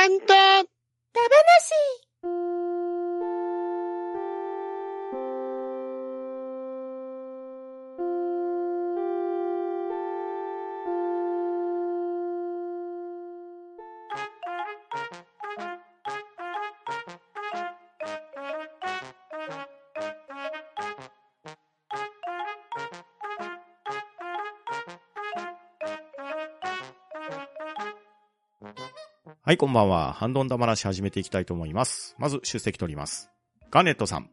ハンドダ話はい、こんばんは。ハンドンダ話始めていきたいと思います。まず、出席取ります。ガーネットさん。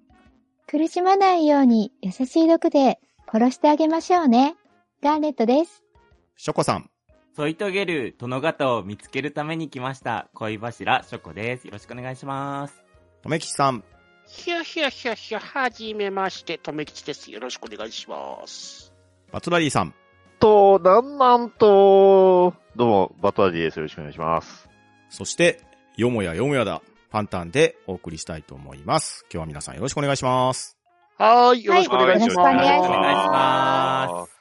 苦しまないように優しい毒で殺してあげましょうね。ガーネットです。ショコさん。添い遂げる殿方を見つけるために来ました。恋柱、ショコです。よろしくお願いします。とめきちさん。ひゃひゃひゃひゃ、はじめまして、とめきちです。よろしくお願いします。バトラリーさん。と、なんなんと、どうも、バトラディです。よろしくお願いします。そして、よもやよもやだ、パンタンでお送りしたいと思います。今日は皆さんよろしくお願いします。はーい、よろしくお願いします。はいよろしくお願いします。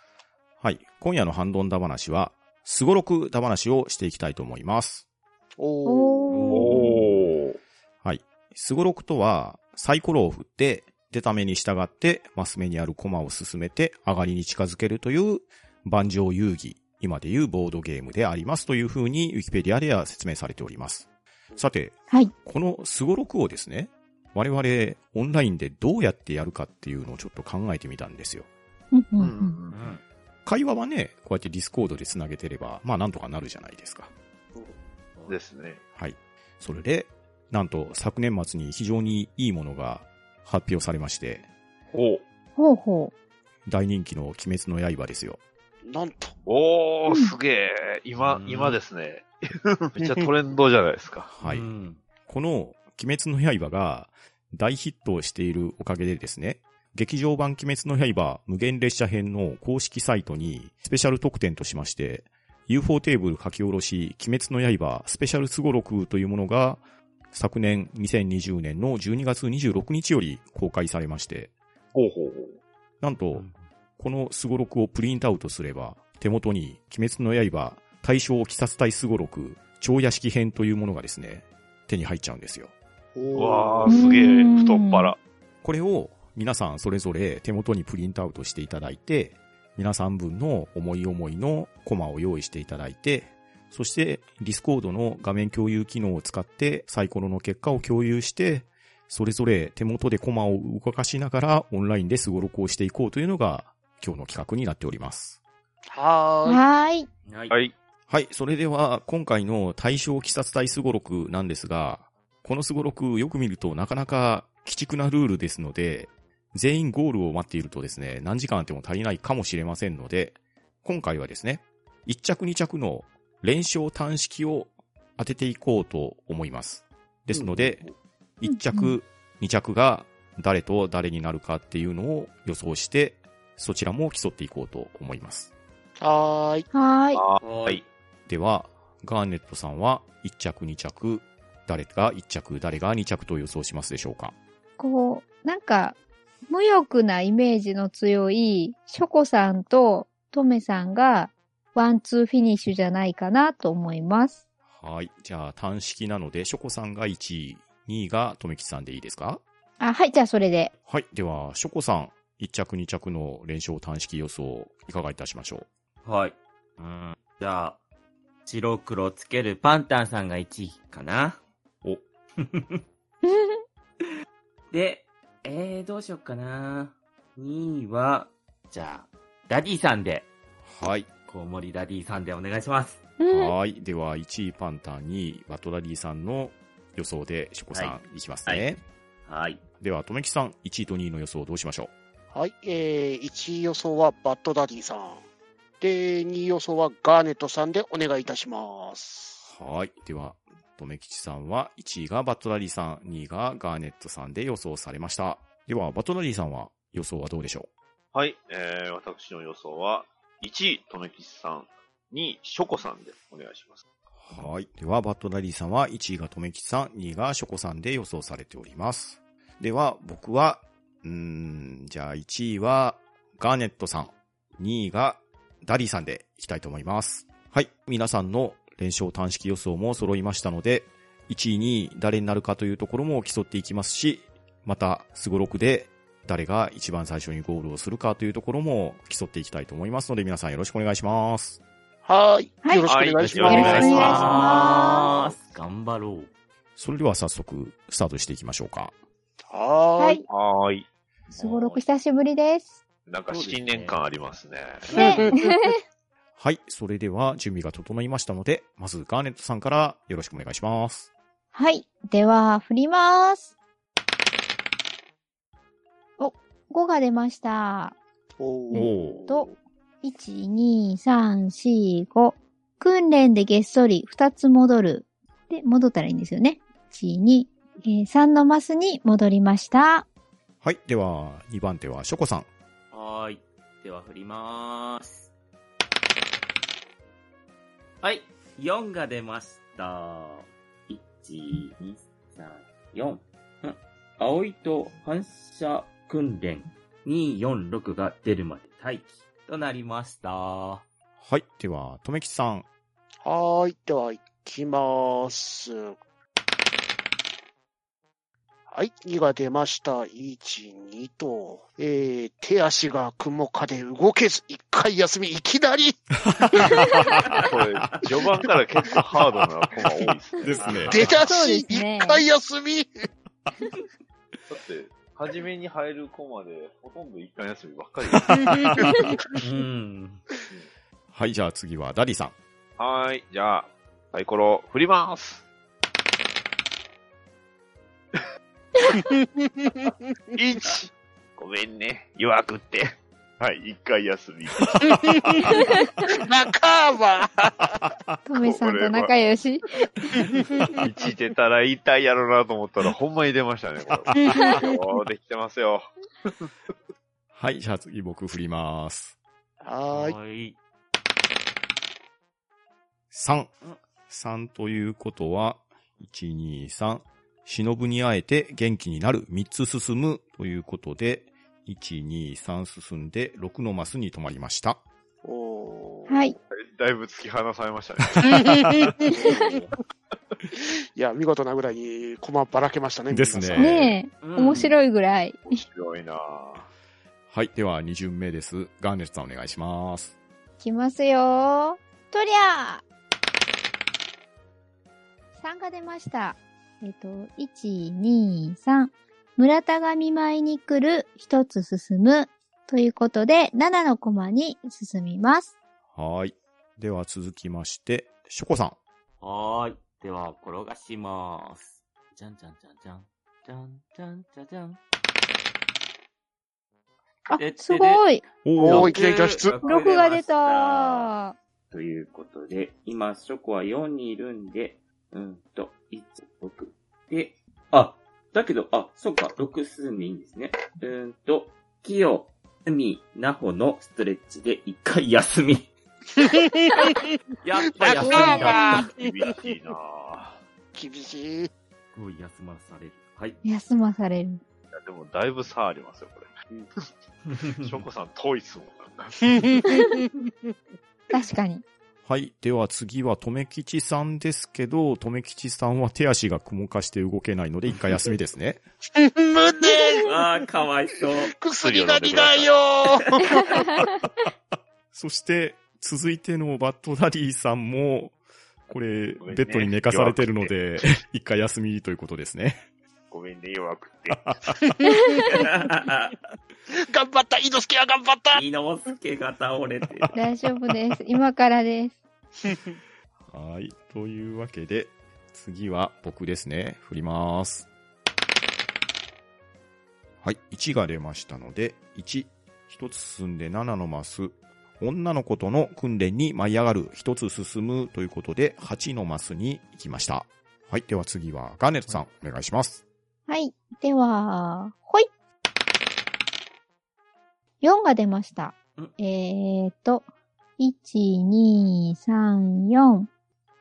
はい。今夜のハンドンダ話は、すごろくダ話をしていきたいと思います。おー。はい。すごろくとは、サイコロを振って、出た目に従って、マス目にあるコマを進めて、上がりに近づけるという、盤上遊戯、今でいうボードゲームでありますというふうに、ウィキペディアでは説明されております。さて、はい。このすごろくをですね、我々オンラインでどうやってやるかっていうのをちょっと考えてみたんですよ。うんうんううんん。会話はね、こうやってディスコードで繋げてれば、まあなんとかなるじゃないですか。ですね。はい。それで、なんと昨年末に非常にいいものが発表されまして、おほうほ大人気の鬼滅の刃ですよ。なんと。おー、うんすげえ。今、うん今ですね。めっちゃトレンドじゃないですか。はい。うんこの鬼滅の刃が大ヒットしているおかげでですね、劇場版鬼滅の刃無限列車編の公式サイトにスペシャル特典としまして、UFO テーブル書き下ろし鬼滅の刃スペシャルスゴロクというものが昨年2020年の12月26日より公開されまして、ほうほうほう。なんと、このスゴロクをプリントアウトすれば、手元に鬼滅の刃大正鬼殺隊スゴロク超屋敷編というものがですね、手に入っちゃうんですよ。おうー。わー、すげえ。太っ腹。これを皆さんそれぞれ手元にプリントアウトしていただいて、皆さん分の思い思いのコマを用意していただいて、そしてディスコードの画面共有機能を使ってサイコロの結果を共有して、それぞれ手元でコマを動かしながらオンラインでスゴロクをしていこうというのが今日の企画になっております。う。はーい。はーい。はい。はい。はい。それでは、今回の大正鬼殺隊スゴロクなんですが、このスゴロクよく見るとなかなか鬼畜なルールですので、全員ゴールを待っているとですね、何時間あっても足りないかもしれませんので、今回はですね、1着2着の連勝単式を当てていこうと思います。ですので、1うんう着、2着が誰と誰になるかっていうのを予想して、そちらも競っていこうと思います。はーい。はーい。ははい。では、ガーネットさんは1着2着、誰が1着、誰が2着と予想しますでしょうか？こう、なんか、無欲なイメージの強い、ショコさんとトメさんが、ワンツーフィニッシュじゃないかなと思います。はい。じゃあ、単式なので、ショコさんが1位、2位がとめきちさんでいいですか？あ、はい、じゃあそれで。はい。では、ショコさん、1着2着の連勝単式予想、いかがいたしましょうはい。うん。じゃあ、白黒つけるパンタンさんが1位かな。お。で、えー、どうしよっかな。2位は、じゃあ、ダディさんで、はい。コウモリダディさんでお願いします。うんはい。では、1位パンタン、2位バトラリーさんの予想で、ショコさん、、はいきますね。はい。では、とめきさん、1位と2位の予想どうしましょはい。えー、1位予想はバッドダディさん。で、2位予想はガーネットさんでお願いいたします。うはい。では、とめきちさんは1位がバトラリーさん、2位がガーネットさんで予想されました。では、バトラリーさんは予想はどうでしょはい。えー、私の予想は、1位、とめきちさん、2位、ショコさんでお願いします。うはい。では、バトラリーさんは1位がとめきちさん、2位がショコさんで予想されております。では、僕は、うーん、じゃあ1位はガーネットさん、2位がダリーさんでいきたいと思います。はい。皆さんの連勝単式予想も揃いましたので、1位に誰になるかというところも競っていきますし、また、スゴロクで誰が一番最初にゴールをするかというところも競っていきたいと思いますので、皆さんよろしくお願いします。はーい。はいよろしくお願いしはいよろしくお願いしまます頑張ろう。それでは早速、スタートしていきましょうか。す。はーい。はーい。すごろく久しぶりです。なんか新年感ありますね。ね。はい。それでは準備が整いましたので、まずガーネットさんからよろしくお願いします。はい。では、振ります。お、5が出ました。おー。と、1、2、3、4、5。訓練でげっそり2つ戻る。で、戻ったらいいんですよね。1、2、えー3のマスに戻りました。はい。では、2番手はショコさん。はーい。では振りまーす。はい。4が出ました。1、2、3、4。ん葵と反射訓練2、4、6が出るまで待機となりました。はい。では、とめきちさん。はーい。では、行きます。はい。2が出ました。1、2と、えー、手足が雲かで動けず、一回休み、いきなり これ、序盤から結構ハードなコマ多いですね。ですね出だし、一すね回休みだって、初めに入るコマで、ほとんど一回休みばっかり。はい。じゃあ次はダディさん。はーい。じゃあ、サイコロ振ります。1! ごめんね。弱くって。はい、一回休み。仲間トメさんと仲良し。1出たら痛いやろなと思ったら、ほんまに出ましたね、これ。できてますよ。はい。じゃあ次僕振ります。はーい。ーい。3。3ということは、1、2、3。忍に会えて元気になる3つ進むということで、1、2、3進んで6のマスに止まりました。おーはい。だいぶ突き放されましたね。いや、見事なぐらいに駒ばらけましたね。ですねねえ、面い。白いぐらい。面白いなぁ。はい。では2巡目です。ガーネットさんお願いします。いきますよ。とりゃー !3 が出ました。えっ、と、1、2、3。村田が見舞いに来る、一つ進む。ということで、7のコマに進みます。はい。では続きまして、ショコさん。はーい。では、転がしまーす。じゃんじゃんじゃんじゃん。じゃんじゃんじゃじゃん。あで、すごいおー、おーいきなり脱出。!6 が出たということで、今、ショコは4にいるんで、うんと、1、6。で、あ、だけど、あ、そっか、6進んでいいんですね。うーんと、キヨ、ウミ、ナホのストレッチで1回休み。やっぱ休みだった。厳しいなぁ。厳しい。すごい休まされる。はい。休まされる。いやでも、だいぶ差ありますよ、これ。ショコさん遠いっすもん、なんか。確かに。はい。では次は、とめきちさんですけど、とめきちさんは手足が雲化して動けないので、一回休みですね。胸あー、かわいそう。薬が苦いよ そして、続いてのバッドダディさんも、これ、ベッドに寝かされてるので、一回休みということですね。ごめんね、弱くて。頑張った伊之助は頑張った伊之助が倒れてる。大丈夫です。今からです。はい。というわけで、次は僕ですね。振ります。はい。1が出ましたので、1。1つ進んで7のマス。女の子との訓練に舞い上がる。1つ進むということで、8のマスに行きました。はい。では次はガーネットさん、お願いします。はい。では、ほい。4が出ましたん。えーと、1、2、3、4。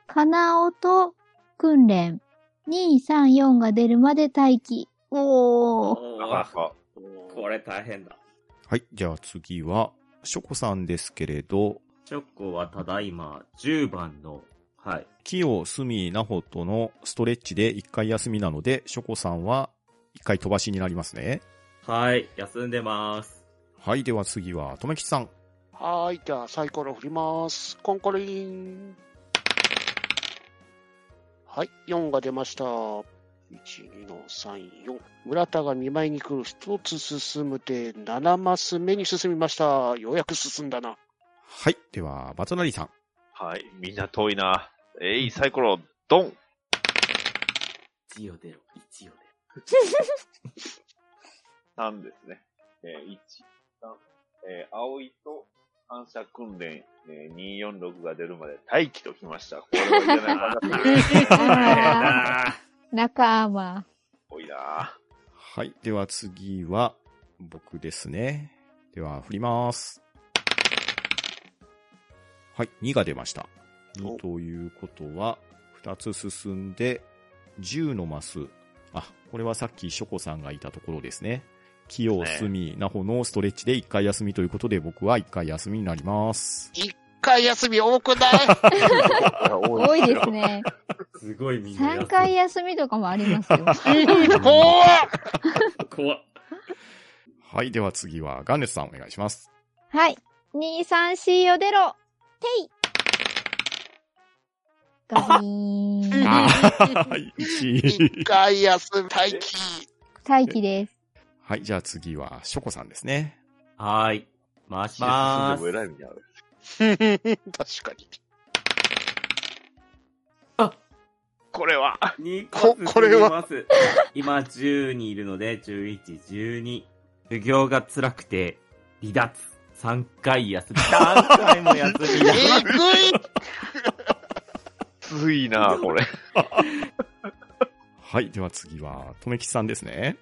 かなおと訓練。2、3、4が出るまで待機。おー。なかなか、これ大変だ。はい。じゃあ次は、ショコさんですけれど、チョコはただいま10番のはい。清、隅、なほとのストレッチで1回休みなので、ショコさんは1回飛ばしになりますね。はい。休んでます。はい、では次は、とめきちさん。はーい。じゃあ、サイコロ振ります。コンコリン。はい。4が出ました。1、2の3、4。村田が見舞いに来る。1つ進むで、7マス目に進みました。ようやく進んだな。はい、では、バトナリーさん。はい。みんな遠いな。えい、サイコロ、ドン一応出ろ、一応 !3 ですね。えー、1、3、えー、葵と反射訓練、えー、246が出るまで待機ときました。これはいけない仲間。多いなはい、では次は、僕ですね。では、振ります。はい、2が出ました。2ということは、2つ進んで、10のマス。あ、これはさっきショコさんがいたところですね。清、ね隅、ナホのストレッチで1回休みということで、僕は1回休みになります。1回休み多くない？多いですね。すごいみんな休3回休みとかもありますよ。怖っ怖っ。はい、では次は、ガンネスさんお願いします。はい。2、3、4を出ろ。てい。ガビーン。あー、1。1回休み待機。待機です。はい、じゃあ次は、ショコさんですね。はーい。回しぁ。まーす。でも偉い目にある。確かに。これは、2こ個これは進みます。今10人いるので、11、12。授業が辛くて、離脱。3回休み。3回も休みだ。えぐい ついなこれ。はい、では次は、とめきさんですね。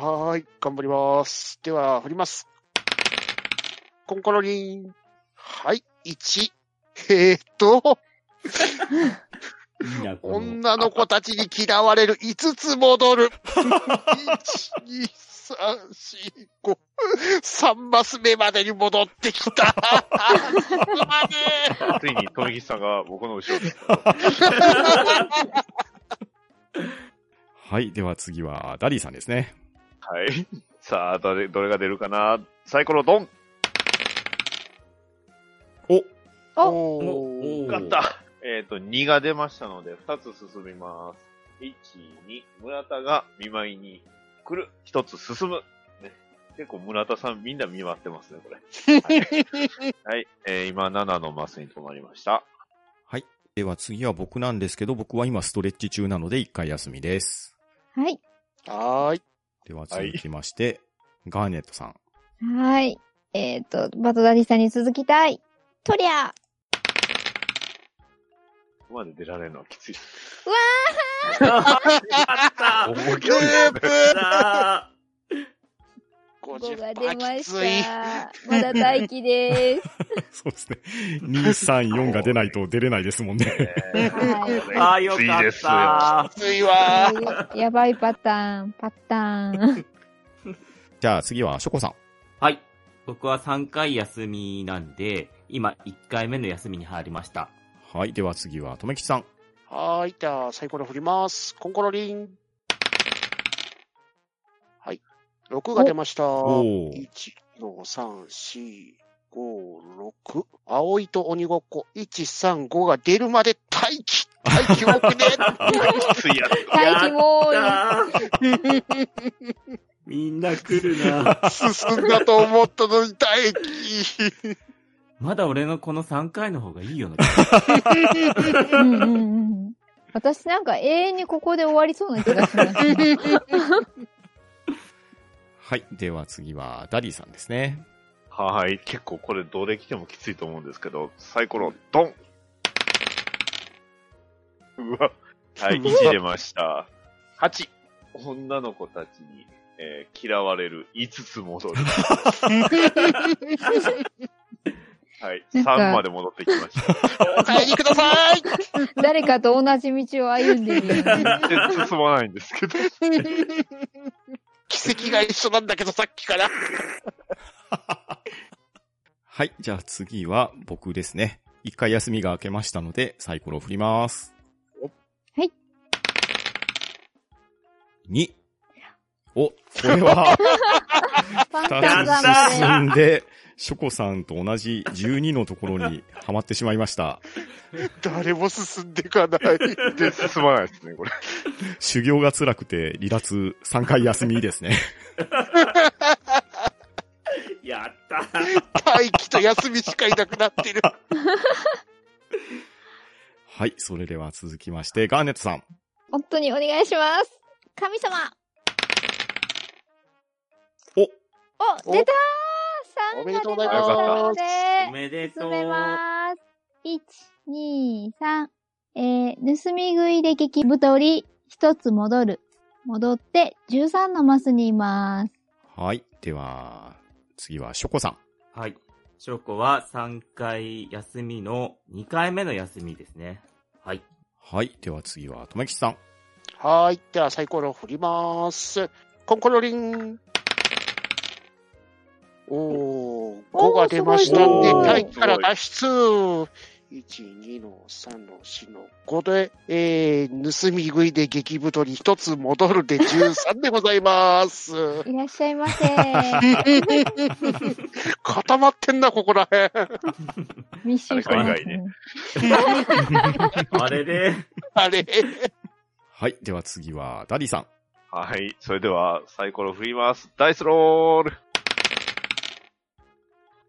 はーい、頑張ります。では、振ります。コンコロリン。はい、1。えー、っと、女の子たちに嫌われる5つ戻る。1、2、3、4、5。3マス目までに戻ってきた。ついに、とめきさんが僕の後ろです。はい、では次は、ダディさんですね。はい。さあ、どれ、どれが出るかな？サイコロドンおえ。おおおー。勝ったえっ、と、2が出ましたので、2つ進みます。1、2、村田が見舞いに来る。1つ進む。ね、結構村田さんみんな見舞ってますね、これ。はい。はい、えー今7のマスに止まりました。はい。では次は僕なんですけど、僕は今ストレッチ中なので1回休みです。はい。はーい。では続きまして、ガーネットさん。はい。えっ、と、バトダディさんに続きたい。とりゃここまで出られるのはきつい。勝 った思いっきりループ5が出まきつい。した。まだ待機です。そうですね。2、3、4が出ないと出れないですもんね。はいああ、よかっ。た。きついわ。ややばいパターン、パターン。じゃあ次はショコさん。はい。僕は3回休みなんで、今1回目の休みに入りました。はい。では次はとめきちさん。はい。じゃあ、サイコロ振ります。コンコロリン。6が出ました。おー1、2、3、4、5、6。葵と鬼ごっこ。1、3、5が出るまで待機。待機多くね。待機も多い。みんな来るな。進んだと思ったのに待機。まだ俺のこの3回の方がいいよな。うんうんうん。私なんか永遠にここで終わりそうな気がします。はい。では次はダディさんですね。はい。結構これどれ来てもきついと思うんですけど、サイコロドンうわ。はい、1出ました。8。女の子たちに、えー嫌われる5つ戻る。はい。なんか3まで戻ってきました。お帰りください。誰かと同じ道を歩んでるような。全然進まないんですけど。奇跡が一緒なんだけど、さっきから。はい。じゃあ次は僕ですね。一回休みが明けましたので、サイコロを振ります。はい。2。お、これは、進んで、ショコさんと同じ12のところにはまってしまいました。誰も進んでいかない。で、進まないですね、これ。修行が辛くて離脱3回休みですね。やった待機と休みしかいなくなってる。はい、それでは続きまして、ガーネットさん。本当にお願いします。神様お、お出たーお !3 めでとうごがざいます出ましたのおで、めでとう。進めます。1、2、3。えー、盗み食いで激太り、一つ戻る。戻って、13のマスにいます。はい、では、次はショコさん。はい。ショコは3回休みの2回目の休みですね。はい。はい、では次は、とめきちさん。はーい。ではサイコロを振ります。コンコロリン。おー、5が出ましたんで、おー待機から脱出。1、2の3の4の5で、えー、盗み食いで激太り1つ戻るで13でございます。いらっしゃいませ。固まってんな、ここらへん。密集してますね。あれで、あれ。はい、では次は、ダディさん。はい。それでは、サイコロ振ります。ダイスロール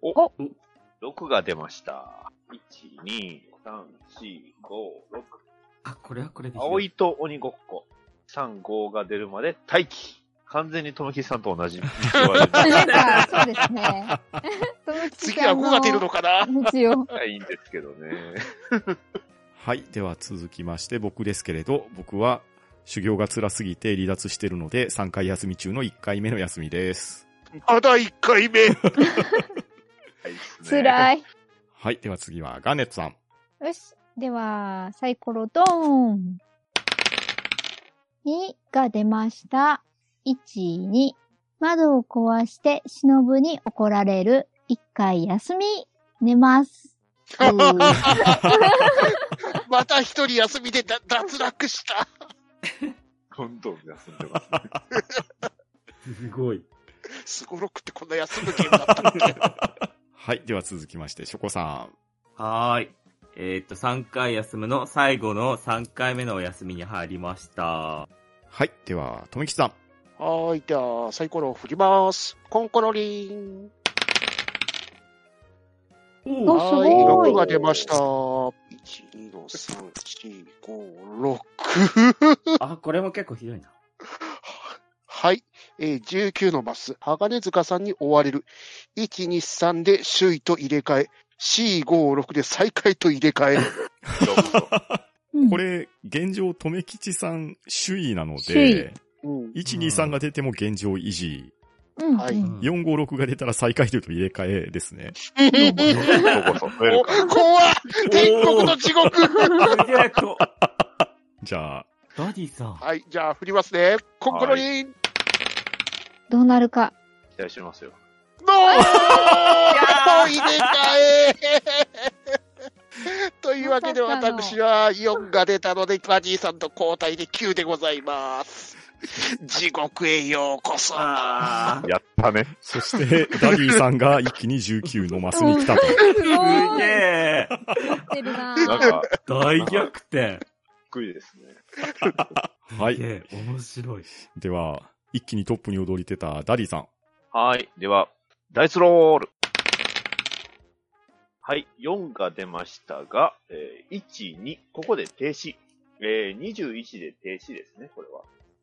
おお !6 が出ました。1、2、3、4、5、6。あ、これはこれで。葵と鬼ごっこ。3、5が出るまで待機。完全にともきさんと同じそうですね。次は5が出るのかな？ですよ。いいんですけどね。はい、では続きまして、僕ですけれど、僕は、修行が辛すぎて離脱してるので、3回休み中の1回目の休みです。まだ1回目。はいっすね辛い。はい、では次は、ガーネットさん。よし。では、サイコロドーン。2が出ました。1、2。窓を壊して忍に怒られる。1回休み。寝ます。また一人休みでだ脱落した。どんどん休んでます。すごい。スゴロクってこんな休むゲームだったっけ？はい、では続きまして、ショコさん。はーい。えーっと、3回休むの最後の3回目のお休みに入りました。はい、では、とめきちさん。はーい。では、サイコロを振ります。コンコロリン。おはすごい6が出ました。1、2の3、4、5、6。あ、これも結構ひどいな。はい。えー、19のマス。鋼塚さんに追われる。1、2、3で首位と入れ替え。4、5、6で最下位と入れ替え。うんこれ、現状、とめきちさん、首位なので、うん。1、2、3が出ても現状維持。うんはいうん4、5、6が出たら最下位と入れ替えですね。怖っ天国と地獄 じゃあ、ダディさん。はい。じゃあ、振りますね。コンコロリン。どうなるか。期待してますよ。ノー入れ替え というわけで私は4が出たので、ダディさんと交代で9でございます。地獄へようこそ。あやったね。そして、ダディさんが一気に19のマスに来たと。すげえ。ってるななんか、大逆転。びっくりですね。はい。面白い。では、一気にトップに躍り出たダディさん。はい。では、ダイスロール。はい。4が出ましたが、えー、1、2、ここで停止。えー、21で停止ですね、これは。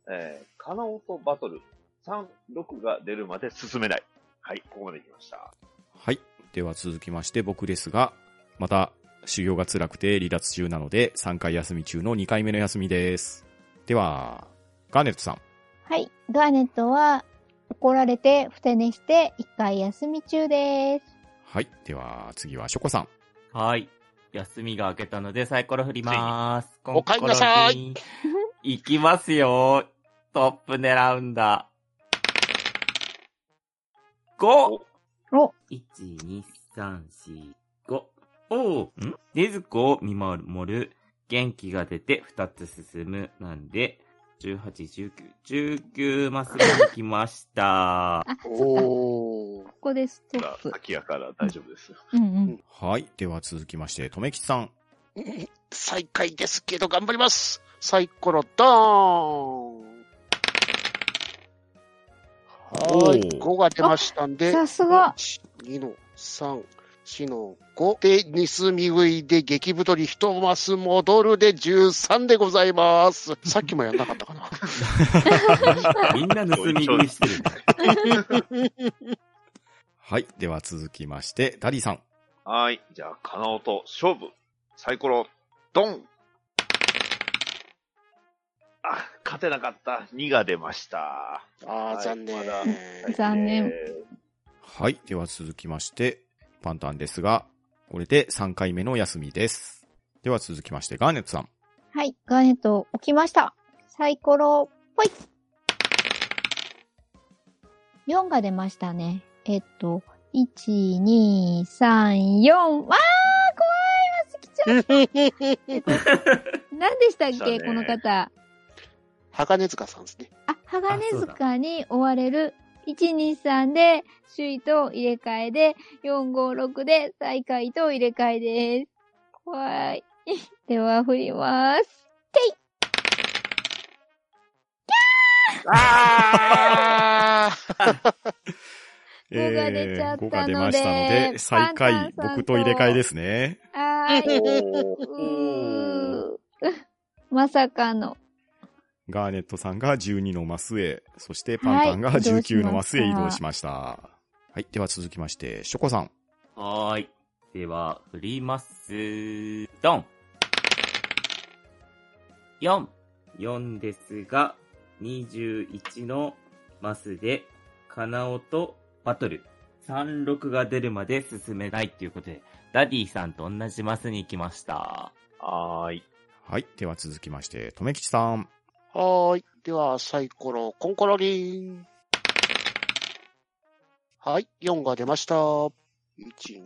えー、カナオとバトル。3、6が出るまで進めない。はい、ここまで来ました。はい。では続きまして僕ですが、また修行が辛くて離脱中なので3回休み中の2回目の休みです。では、ガーネットさん。はい。ガーネットは、怒られて、ふて寝して、一回休み中です。はい。では次はショコさん。はい。休みが明けたのでサイコロ振りまーす。お帰りなさいコンコロリン。行きますよ。トップ狙うんだ。5! お、1、2、3、4、5。おう。ん？ねずこを見守る。元気が出て二つ進む。なんで、18、19、19マス目に来ました。あ。おー。ここでストまあップ。先やから大丈夫です。うんうん。はい。では続きまして、とめきちさん。うん最下位ですけど頑張ります。サイコロドーン。はい。おー5が出ましたんで。さすが。2の3、4の5で、ニスミ食いで激太り一マス戻るで13でございます。さっきもやんなかったかな。みんな盗み食いしてるね。はい。では続きまして、ダディさん。はい。じゃあ、カナオと勝負。サイコロ、ドンあ、勝てなかった。2が出ました。ああ、はい残念。まだ残念えはい。では続きまして、パンタンですが、これで3回目の休みです。では続きまして、ガーネットさん。はい。ガーネット起きました。サイコロ、ぽい。4が出ましたね。えっと、1、2、3、4。わー怖いマス来ちゃった。何でしたっけ、この方。鋼塚さんですね。あ、鋼塚に追われる。1、2、3で、首位と入れ替えで、4、5、6で、最下位と入れ替えです。怖い。では、振ります。ああ5が出ちゃったので5が出ましたので、最下位、僕と入れ替えですね。はーい。うー まさかの。ガーネットさんが12のマスへ、そしてパンタンがはい移動しました19のマスへ移動しました。はい。では続きまして、ショコさん。はーい。では、振ります。ドン !4。4ですが、21のマスで、カナオとバトル。36が出るまで進めないっていうことで、ダディさんと同じマスに行きました。ーはーい。はい。では続きまして、とめきちさん。はーい。では、サイコロ、コンコロリン。はい。4が出ました。1、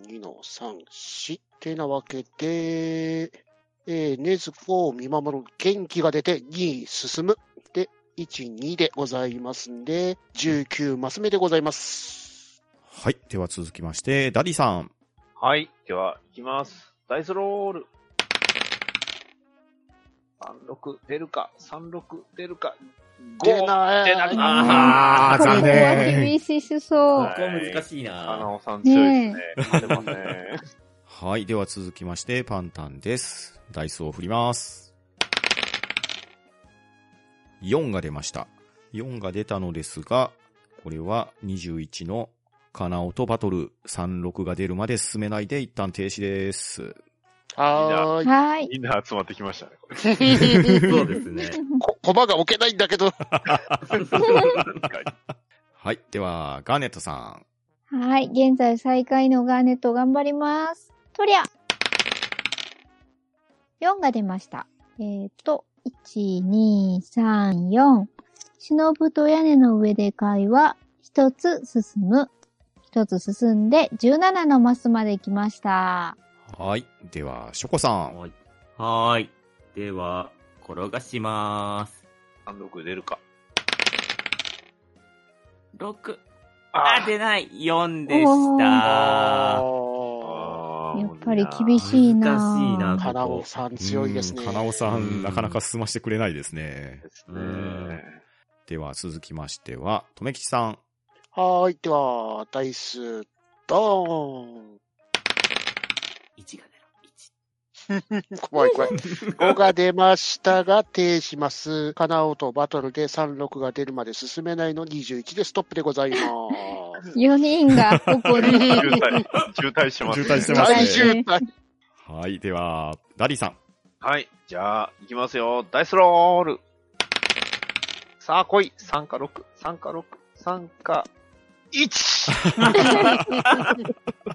2の3、4。てなわけで、えー、ねずこを見守る元気が出て2進む。で、1、2でございますんで、19マス目でございます。はい。では続きまして、ダディさん。はい。では、いきます。ダイスロール。36出るか ?36 出るか出 ?5! ない。出なかったあー、ここは残念。厳しそう。はいここ難しいカナオさん強いですね。勝てません。はい。では続きまして、パンタンです。ダイスを振ります。4が出ました。4が出たのですが、これは21のカナオとバトル36が出るまで進めないで一旦停止です。はーい。はーい。みんな集まってきましたね。そうですね。こ、コマが置けないんだけど。はい。では、ガーネットさん。はい。現在最下位のガーネット頑張ります。とりゃ !4 が出ました。えーと、1、2、3、4。忍ぶと屋根の上で会話、一つ進む。一つ進んで、17のマスまで来ました。はい。では、ショコさん。はい。はーい。では、転がしまーす。36出るか。6。ああ、出ない !4 でした。あーやっぱり厳しいな難しいなカナオさん強いですね。うんカナオさ、うんんなかなか進ましてくれないですね。ですうね。では、続きましては、とめきちさん。はーい。では、ダイス、ドーン。1が出る。怖い怖い。5が出ましたが、停します。カナオとバトルで36が出るまで進めないの21でストップでございます。4人がここに。渋滞、渋滞してます、ね。渋滞してますね大渋滞。はい。では、ダディさん。はい。じゃあ、いきますよ。ダイスロール。さあ、来い。3か6。3か6。3か 1!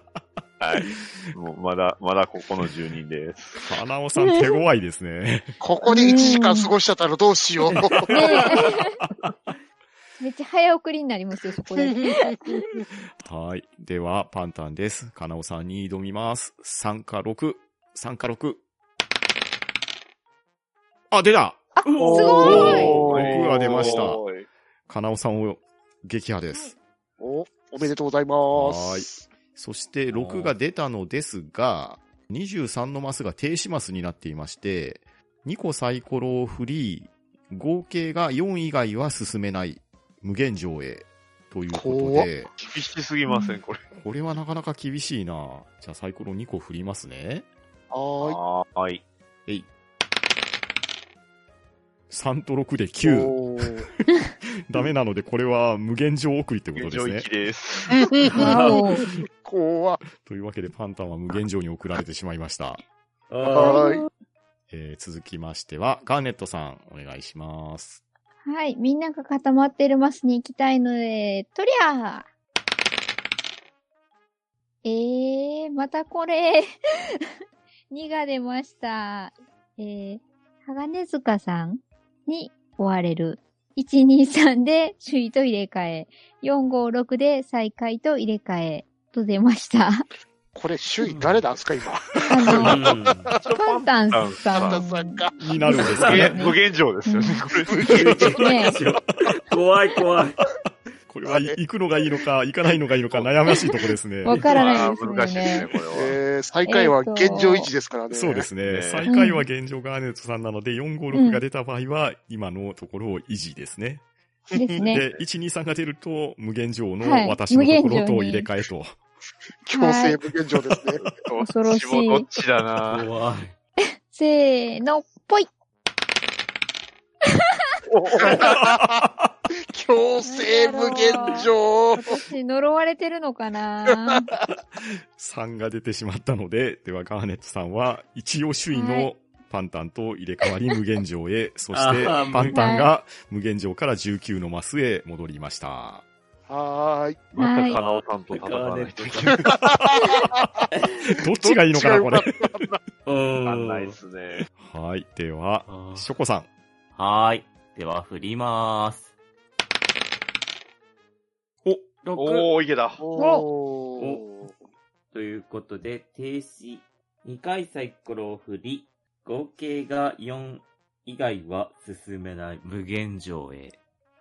はい。もう、まだ、まだここの住人です。カナオさん手強いですね。ここで1時間過ごしちゃったらどうしよう。ね めっちゃ早送りになりますよ、そこで。はい。では、パンタンです。かなおさんに挑みます。3か6。3か6。あ、出たあ、すごいおー僕が出ましたかなおさんを撃破です。お、おめでとうございます。そして6が出たのですが、23のマスが停止マスになっていまして、2個サイコロを振り、合計が4以外は進めない無限上映ということで、厳しすぎません、これ。これはなかなか厳しいなじゃあサイコロ2個振りますね。はーい。はーい。えい。3と6で9。ダメなのでこれは無限上送りってこと現ですね状1。です。わお。怖っというわけでパンタンは無限上に送られてしまいました。はーい。えー続きましては、ガーネットさん、お願いします。はい。みんなが固まってるマスに行きたいので、とりゃえー、またこれ。2が出ました。えー、鋼塚さんに追われる。1、2、3で首位と入れ替え。4、5、6で最下位と入れ替え。と出ました。これ、首位誰なんですか、今？あの、パンタンさパンタん。ンさんかになるんですね限。無限上ですよね、これ。ね怖い 怖い。これは行くのがいいのか、行かないのがいいのか悩ましいとこですね。わからないですまあ難しいですね、ね。これは。えー、最下位は現状維持ですからね。そうですね。ね最下位は現状ガーネットさんなので、4、5、6が出た場合は、今のところを維持ですね。ですね。で、1、2、3が出ると、無限上のはい私のところと入れ替えと。強制無限上ですね。恐ろしいどっちもどっちだな怖い。せーの、ぽい 強制無限上。私、呪われてるのかな3が出てしまったので、ではガーネットさんは、一応首位はのパンタンと入れ替わり無限上へ、そあしてーパンタンが無限上から19のマスへ戻りました。はーい。またかなおさんと戦わないといけない。どっちがいいのかな、これ。うわかんん。ないですね。はい。では、ショコさん。はーい。では、振りまーす。お、6。おー、いけた。おー。ということで、停止。2回サイコロを振り、合計が4以外は進めない無限上へ。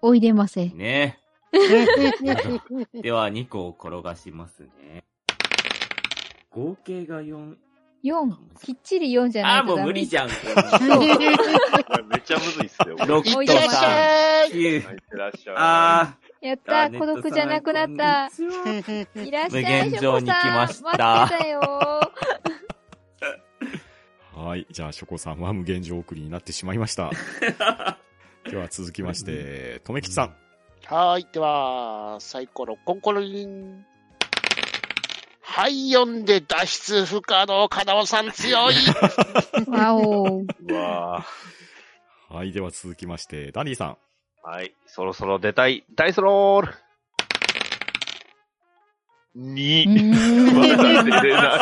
おいでませ。ね。では、2個を転がしますね。合計が4。4。きっちり4じゃないあー、もう。無理じゃん。こ めっちゃむずいっすよ。6とおいでらっしゃい3、9。はい、いってらっしゃい。あやったー、孤独じゃなくなった。ー。いらっしゃい、無限上に来さん待ってたよはい。じゃあ、ショコさんは無限上送りになってしまいました。では、続きまして、とめきちさん。はーい。では、サイコロ、コンコロリン。はい、読んで脱出不可能、カナオさん強い。わおわはい。では、続きまして、ダニーさん。ーはい、そろそろ出たい。ダイスロールう !2! ー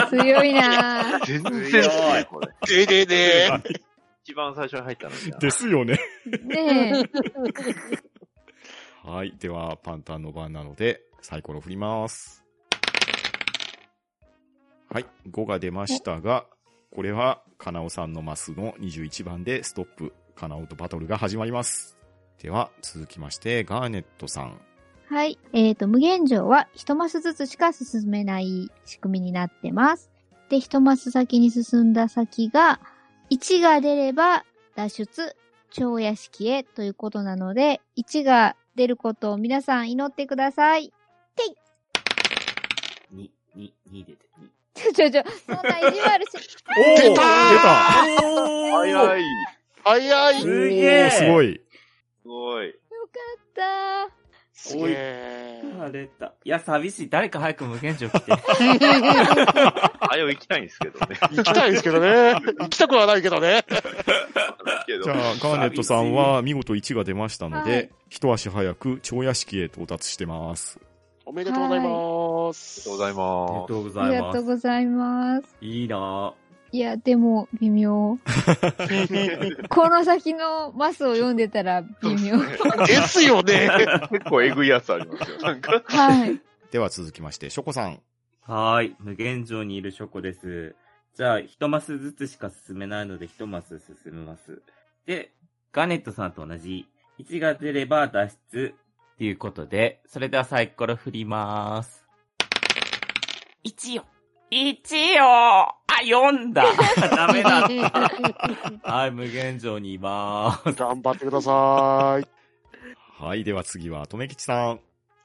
ん強いなー全然ですね、これ。ででで。一番最初に入ったのにな。ですよね。ね はい。では、パンタンの番なので、サイコロ振ります。はい。5が出ましたが、これは、カナオさんのマスの21番でストップ。カナオとバトルが始まります。では、続きまして、ガーネットさん。え。はい。えっ、と、無限上は一マスずつしか進めない仕組みになってます。で、一マス先に進んだ先が、1が出れば脱出、超屋敷へということなので、1が出ることを皆さん祈ってください。2、2、2出て、2。ちょちょちょ、そんな意地悪し、お出たー早い。早い。すおげえーすごい。すごい。よかったすげえ。あれだ。いや、寂しい。誰か早く無限上来て。あよ行きたいんですけどね。行きたいですけどね。行きたくはないけどね。じゃあ、ガーネットさんは見事1が出ましたので、はい一足早く超屋敷へ到達してます。おめでとうございます。ありがとうございありがます。とうござありが。とうございます。いいなぁ。いや、でも、微妙。この先のマスを読んでたら微妙。ですよね。結構えぐいやつありますよ。なんか。はい。では続きまして、ショコさん。はーい。無限城にいるショコです。じゃあ、一マスずつしか進めないので、一マス進めます。で、ガネットさんと同じ、1が出れば脱出っていうことで、それではサイコロ振りまーす。1よ !1 よあ、4だ ダメだった。はい、無限城にいまーす。頑張ってください。はい、では次は、とめきちさん。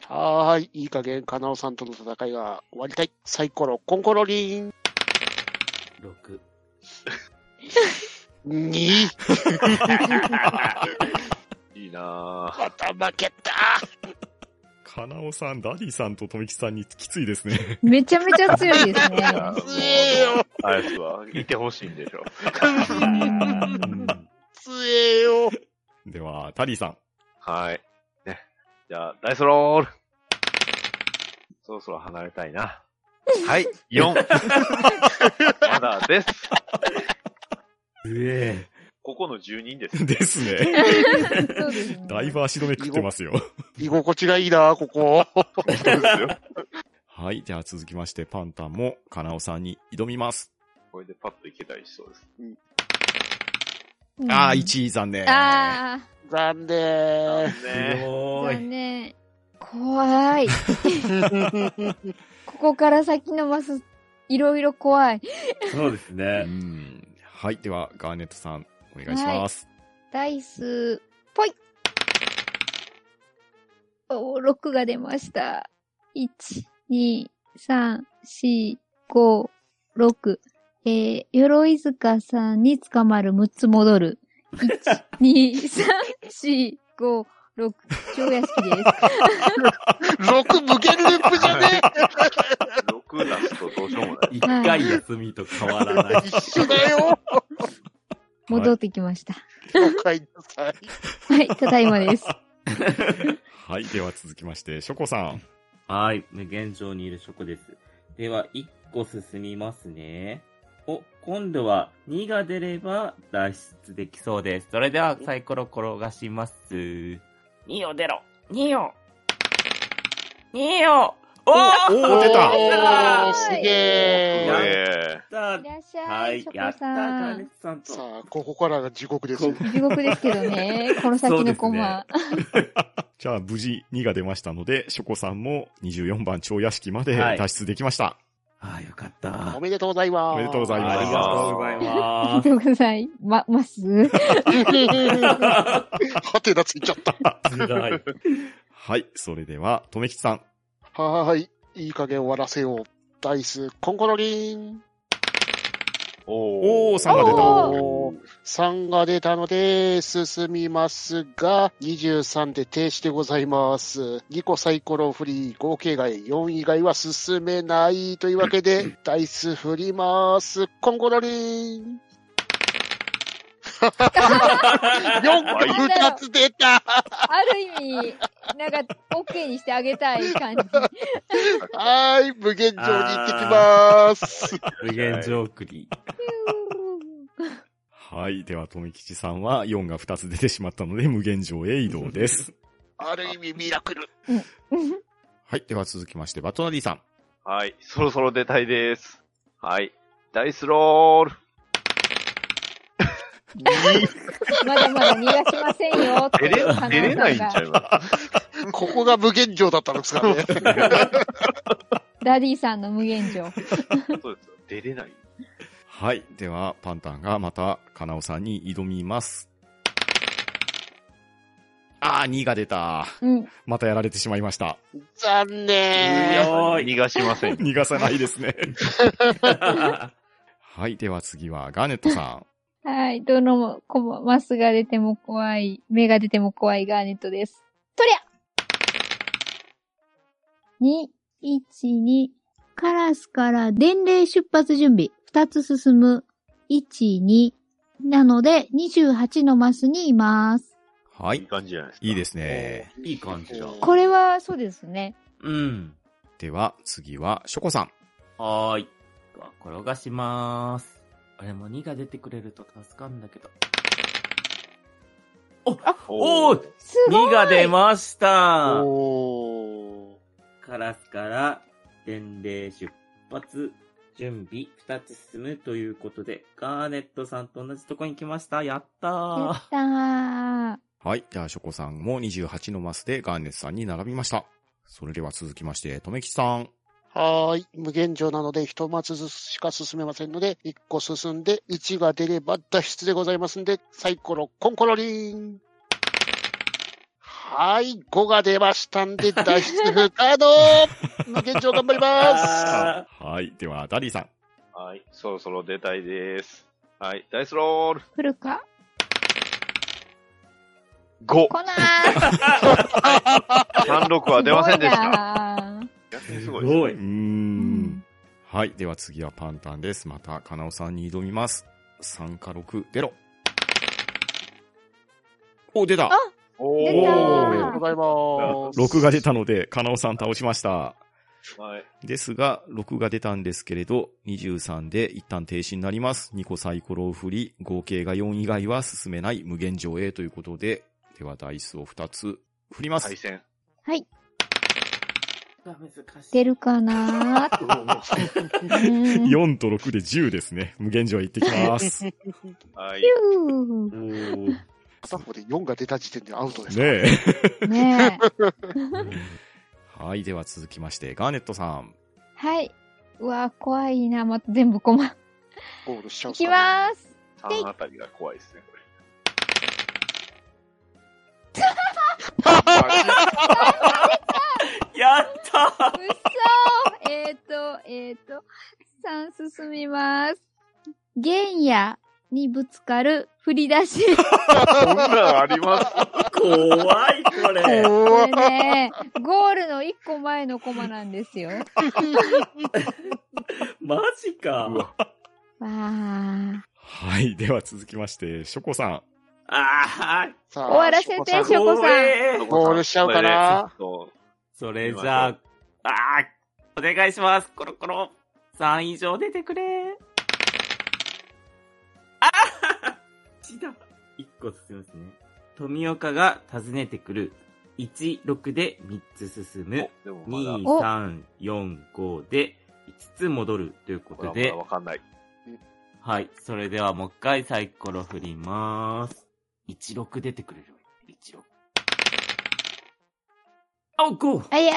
はーい。いい加減、カナオさんとの戦いが終わりたい。サイコロ、コンコロリン。6。2。いいなぁ。また負けた。かなおさん、ダディさんととめきちさんにきついですね。めちゃめちゃ強いですね。強えよ。あやつはいてほしいんでしょ。強えよ。では、ダディさん。はい。ね。じゃあ、ダイスロール。そろそろ離れたいな。はい、4。まだです。うえここの住人です。ですね。そうですね。だいぶ足止め食ってますよ。居心地がいいな、ここ。そうですよ。はい、じゃあ続きまして、パンタンも、かなおさんに挑みます。これでパッといけたりしそうです。うんあー、1位残念。あ残念。残念。怖い。ここから先のマス、いろいろ怖い。そうですうね。ん。はい、では、ガーネットさん、お願いします。ダイス、ぽい。お、6が出ました。1、2、3、4、5、6。えー、鎧塚さんに捕まる6つ戻る。1、2、3、4、5、6。超屋敷です。6無限ループじゃね6出すとどうしようもない。一回休みと変わらない。一緒だよ。戻ってきました。い。はい、ただいまです。はい、では続きまして、ショコさん。はい。無限城にいるショコです。では、1個進みますね。お、今度は2が出れば脱出できそうです。それではサイコロ転がします。2を出ろ !2 よ !2 よおおー出たおー、すげえ。えやっいらっしゃ。はいい、ショやったコさんガーネさんと。さあ、ここからが地獄ですよ。地獄ですけどね。この先のコマ。じゃあ、無事2が出ましたので、ショコさんも24番超屋敷まではい脱出できました。ああ、よかった。おめでとうございます。おめでとうございますありがとうございありがます。とうございま、ます。はてなついちゃった。はい、それでは、とめきちさん。はーい。いい加減終わらせよう。ダイス、コンコロリン。ー、おおー、3が出た。おおー3が出たので、進みますが、23で停止でございます。2個サイコロ振り、合計外、4以外は進めないというわけで、ダイス振ります。コンコロリン。4個2つ出たある意味、なんか、OK にしてあげたい感じ。はーい、無限城に行ってきます。無限城送り。はい、では、とめきちさんは4が2つ出てしまったので、無限城へ移動です。ある意味ミラクル。はい、では続きまして、バトナディさん。はい、そろそろ出たいです。はい、ダイスロール。まだまだ逃がしませんよって出れ出れないんちゃいます？ここが無限城だったんですかね。ダディさんの無限城。そうですよ。出れない。はい、では、パンタンがまた、カナオさんに挑みます。あー、2が出た。うん。またやられてしまいました。残念。よーい。逃がしません。逃がさないですね。はい、では次は、ガーネットさん。はい。どのコママスが出ても怖い、目が出ても怖いガーネットです。とりゃ !2、1、2、カラスから伝令出発準備。2つ進む。1、2。なので、28のマスにいます。はいい、い感じじゃないですか。いいですね。いい感じじゃん。これは、そうですね。うん。では、次は、ショコさん。はーい。では転がしまーす。俺も2が出てくれると助かるんだけど。おおーすごい !2 が出ましたおー。カラスから、伝令出発、準備、2つ進むということで、ガーネットさんと同じとこに来ました。やったやーったー。はい。じゃあ、ショコさんも28のマスでガーネットさんに並びました。それでは続きまして、とめきちさん。はーい。無限城なので、一マスずつしか進めませんので、一個進んで、1が出れば脱出でございますんで、サイコロ、コンコロリン。はい、5が出ましたんで、脱出不可能 無限城頑張りますあはい。では、ダディさん。はい。そろそろ出たいです。はい。ダイスロール。来るか？5。来なー36 は出ませんでした。た。逆にすごい。ーすごい。うんん。はい。では次はパンタンです。また、カナオさんに挑みます。3か6、出ろ。お、出たお出たおー。めでとうございます。!6 が出たので、カナオさん倒しました。はい。ですが、6が出たんですけれど、23で一旦停止になります。2個サイコロを振り、合計が4以外は進めない無限上へということで、ではダイスを2つ振ります。対戦。はい。出るかなーうん4と6で10ですね。無限上へ行ってきます。ね はい。片方で4が出た時点でアウトです。え。ー。ねえ。はい。では続きまして、ガーネットさん。はい。うわ、怖いな。また全部。ゴールしちゃういきまーす。3あたりが怖いですね、これ？やったうそえっ、ー、と、えっ、ー、と、3進みます。原野にぶつかる振り出し。こんなんあります？怖い、これ。これね、ゴールの1個前のコマなんですよ。マジか。わー。はい。では続きまして、ショコさん。ああ終わらせてショコさんゴールしちゃうかなそそれじゃあ、あー、お願いします。コロコロ。3以上出てくれ。あー1だ。1個進みますね。富岡が訪ねてくる。1、6で3つ進う。む。おでもまだ、2、お3、4、5で5つ戻るということでだ、わかんない。はい。それではもう一回サイコロ振ります。16出てくれる。あ、5! あや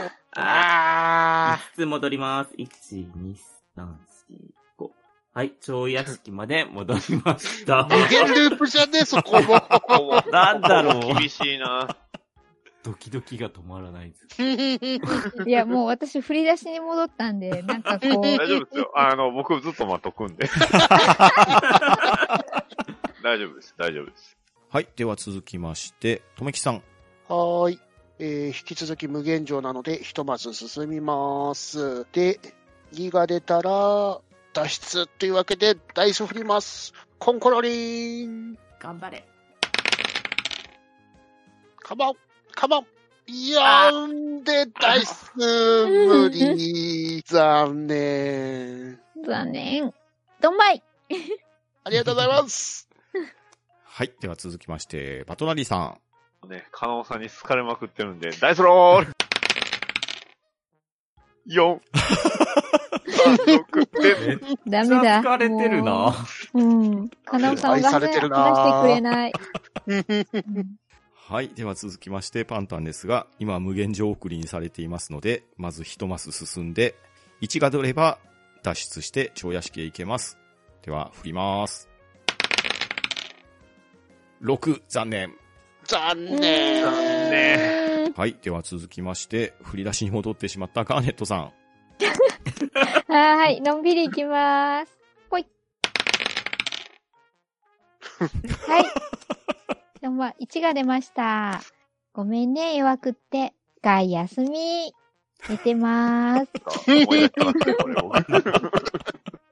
ー。ああ5つ戻ります？1、2、3、4、5。はい。超屋敷まで戻りましたー。無限ループじゃねえ、そこも。なんだろう 厳しいな。ドキドキが止まらないです。いや、もう私振り出しに戻ったんで、なんかこう、大丈夫ですよ。あの、僕ずっと待っとくんで。大丈夫です。大丈夫です。はい。では続きまして、とめきさん。はーい。えー、引き続き無限上なので、ひとまず進みます。で、2が出たら、脱出というわけで、ダイス振ります。コンコロリン。頑張れ。カモン、カモン。いやーんで、ダイス無理。残念。残念。どんまい。ありがとうございます。はい。では続きまして、バトナリーさん。ね、カノンさんに好かれまくってるんで、ダイスロール !4! 6で、ダメだ。疲れてるなも。う。うん。さんを出愛されてるなしてくれない。うんはい。では続きまして、パンタンですが、今無限上送りにされていますので、まず一マス進んで、1が出れば脱出して超屋敷へ行けます。では、振ります。6、残念。残念。残念。はい。では続きまして、振り出しに戻ってしまったガーネットさん。はーい。のんびりいきまーす。ほい。はい。どうも、1が出ました。ごめんね、弱くって。外休み。寝てまーす。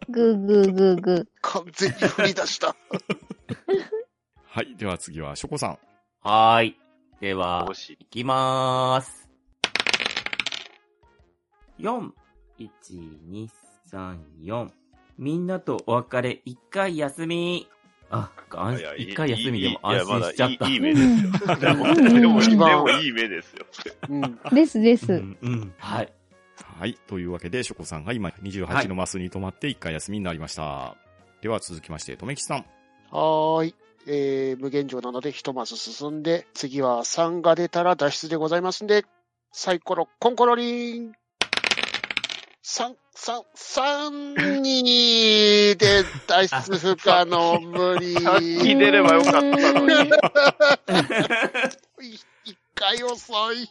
ぐーぐーぐーぐー。完全に振り出した。はい。では次はショコさん。はーい。ではい。いきまーす。4、1、2、3、4。みんなとお別れ、一回休み。あ、安いや一回休みでもいいいや安心しちゃった。まだいいいい目ですよ。でも、うんでも、いい目ですよ。うん。ですです。うん、うん。はい。はい。というわけで、ショコさんが今28のマスに止まって1回休みになりました。では続きまして、とめきちさん。はーい。えー、無限上なので一マス進んで、次は3が出たら脱出でございますんで、サイコロ、コンコロリン !3、3、3、2で脱出不可能無理。さっき出ればよかったのに。い一回遅い。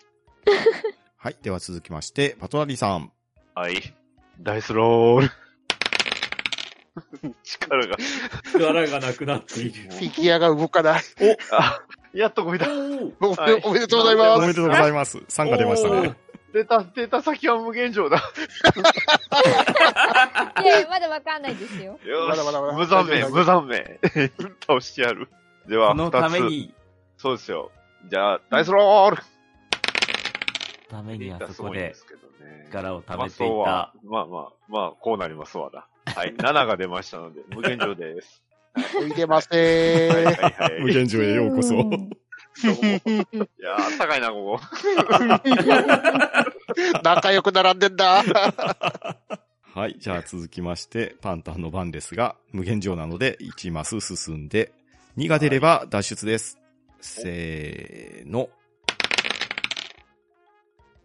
はい。では続きまして、パトラリーさん。はい。ダイスロール。力が。力がなくなっている。フィギュアが動かない。あ、やっとこいだ。おめでとうございおます。めでとうございます。3が出ましたね。出た、出た先は無限上だ。いや、まだわかんないですよ。よまだまだまだし。無残命、無残命。倒してやる。では、このた。めに、そうですよ。じゃあ、ダイスロールためにあそすこでごいんですけどね。力を貯まあめていた。まあまあ、まあ、こうなりますわな。はい。7が出ましたので、無限上です。おいでまはいせはいー。はい。無限上へようこそ。いやー、高いな、ここ。仲良く並んでんだ。はい。じゃあ続きまして、パンタンの番ですが、無限上なので1マス進んで、2が出れば脱出です。せーの。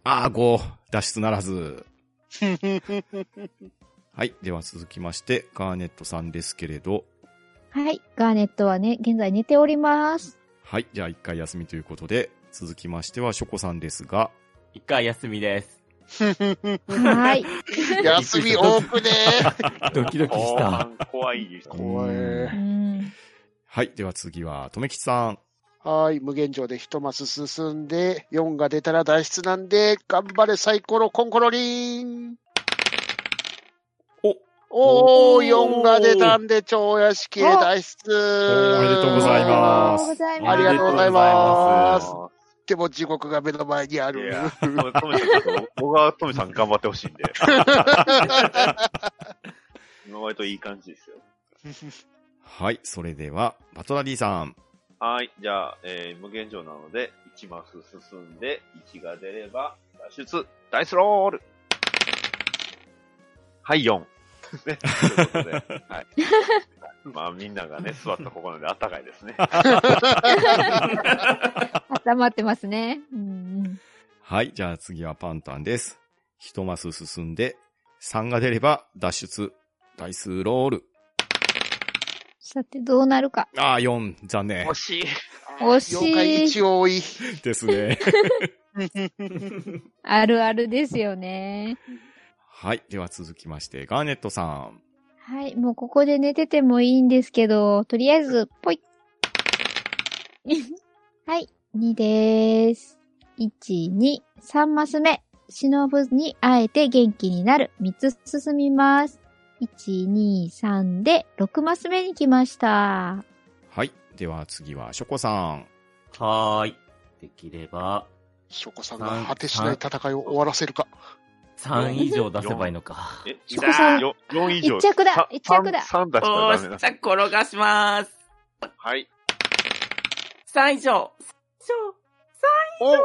あー、5。脱出ならず。はい。では続きまして、ガーネットさんですけれど、はい。ガーネットはね、現在寝ております。はい。じゃあ1回休みということで、続きましてはショコさんですが、一回休みです。はい。休み多くね。ドキドキした。怖いです。怖い。うん。はい。では次は、とめきちさん。はい、無限上で一マス進んで、4が出たら脱出なんで、頑張れサイコロコンコロリン。おおー、4が出たんで、超屋敷へ脱出。おめでとうございますありがとうございます。ありがとうございあます。あでも地獄が目の前にある。ーいや、トメトメさん、僕はトメさん頑張ってほしいんで。今割といい感じですよ。はい。それでは、パトラリーさん。はい。じゃあ、えー、無限上なので、1マス進んで、1が出れば、脱出、ダイスロールはい、4。ね。ということで、はい。まあ、みんながね、座ったここなんで、あったかいですね。温まってますね。うんうん。はい。じゃあ次はパンタンです。一マス進んで、3が出れば脱出。ダイスロール。さて、どうなるか。あー、4。残念惜。しい。惜しい妖怪一多い。ですね。あるあるですよね。はい。では続きまして、ガーネットさん。はい。もうここで寝ててもいいんですけど、とりあえず、ぽい。はい。2でーす。1、2、3マス目。忍に会えて元気になる。3つ進みます。1、2、3で6マス目に来ました。はい。では次はショコさん。はーい。できれば、ショコさんが果てしない戦いを終わらせるか。3以上出せばいいのか。え、ショコさんよ4以上。一着ださ一着だ3出したおーし、らダメだじ。ゃあ転がしまーす。はい。3以上。おい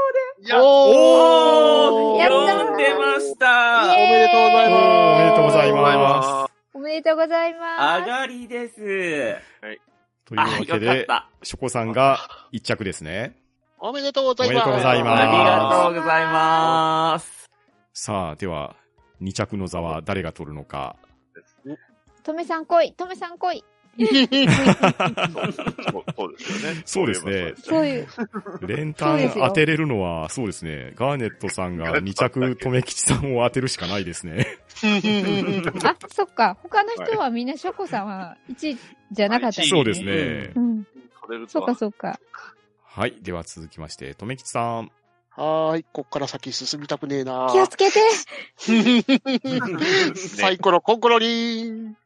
や、おーやったー読んでましたおめでとうございますおめでとうございままおめでとうござい上ます。がりです。す。というあ、わけで、た。ショコさんが1着ですね。おめでとうございます。おめでとうございますありがとうございます。さあ、では、2着の座は誰が取るのか。とめさん来い、とめさん来い。そうそうですよね。そうですねそういう。連単そうですよ当てれるのは、そうですね。ガーネットさんが 2着、とめきちさんを当てるしかないですね。あ、そっか。他の人はみんなショコさんは1位じゃなかったんそうですねう。ん。取れるとはそっかそっか。はい。では続きまして、とめきちさん。はーい、こっから先進みたくねえな気をつけて。サイコロコンコロリン。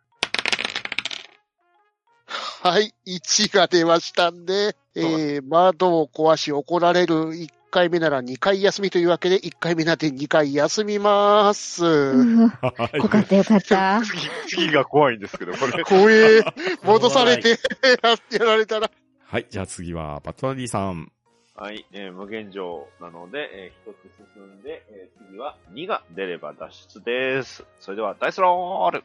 はい、1が出ましたんで、えー、窓を壊し怒られる1回目なら2回休みというわけで、1回目なんで2回休みます。うわはいよかったよかった。次、次が怖いんですけど、これ。怖え。戻されて、やられたら。はい、じゃあ次は、バットナディさん。はい、えー無限上なので、えー一つ進んで、えー次は2が出れば脱出です。それでは、ダイスロール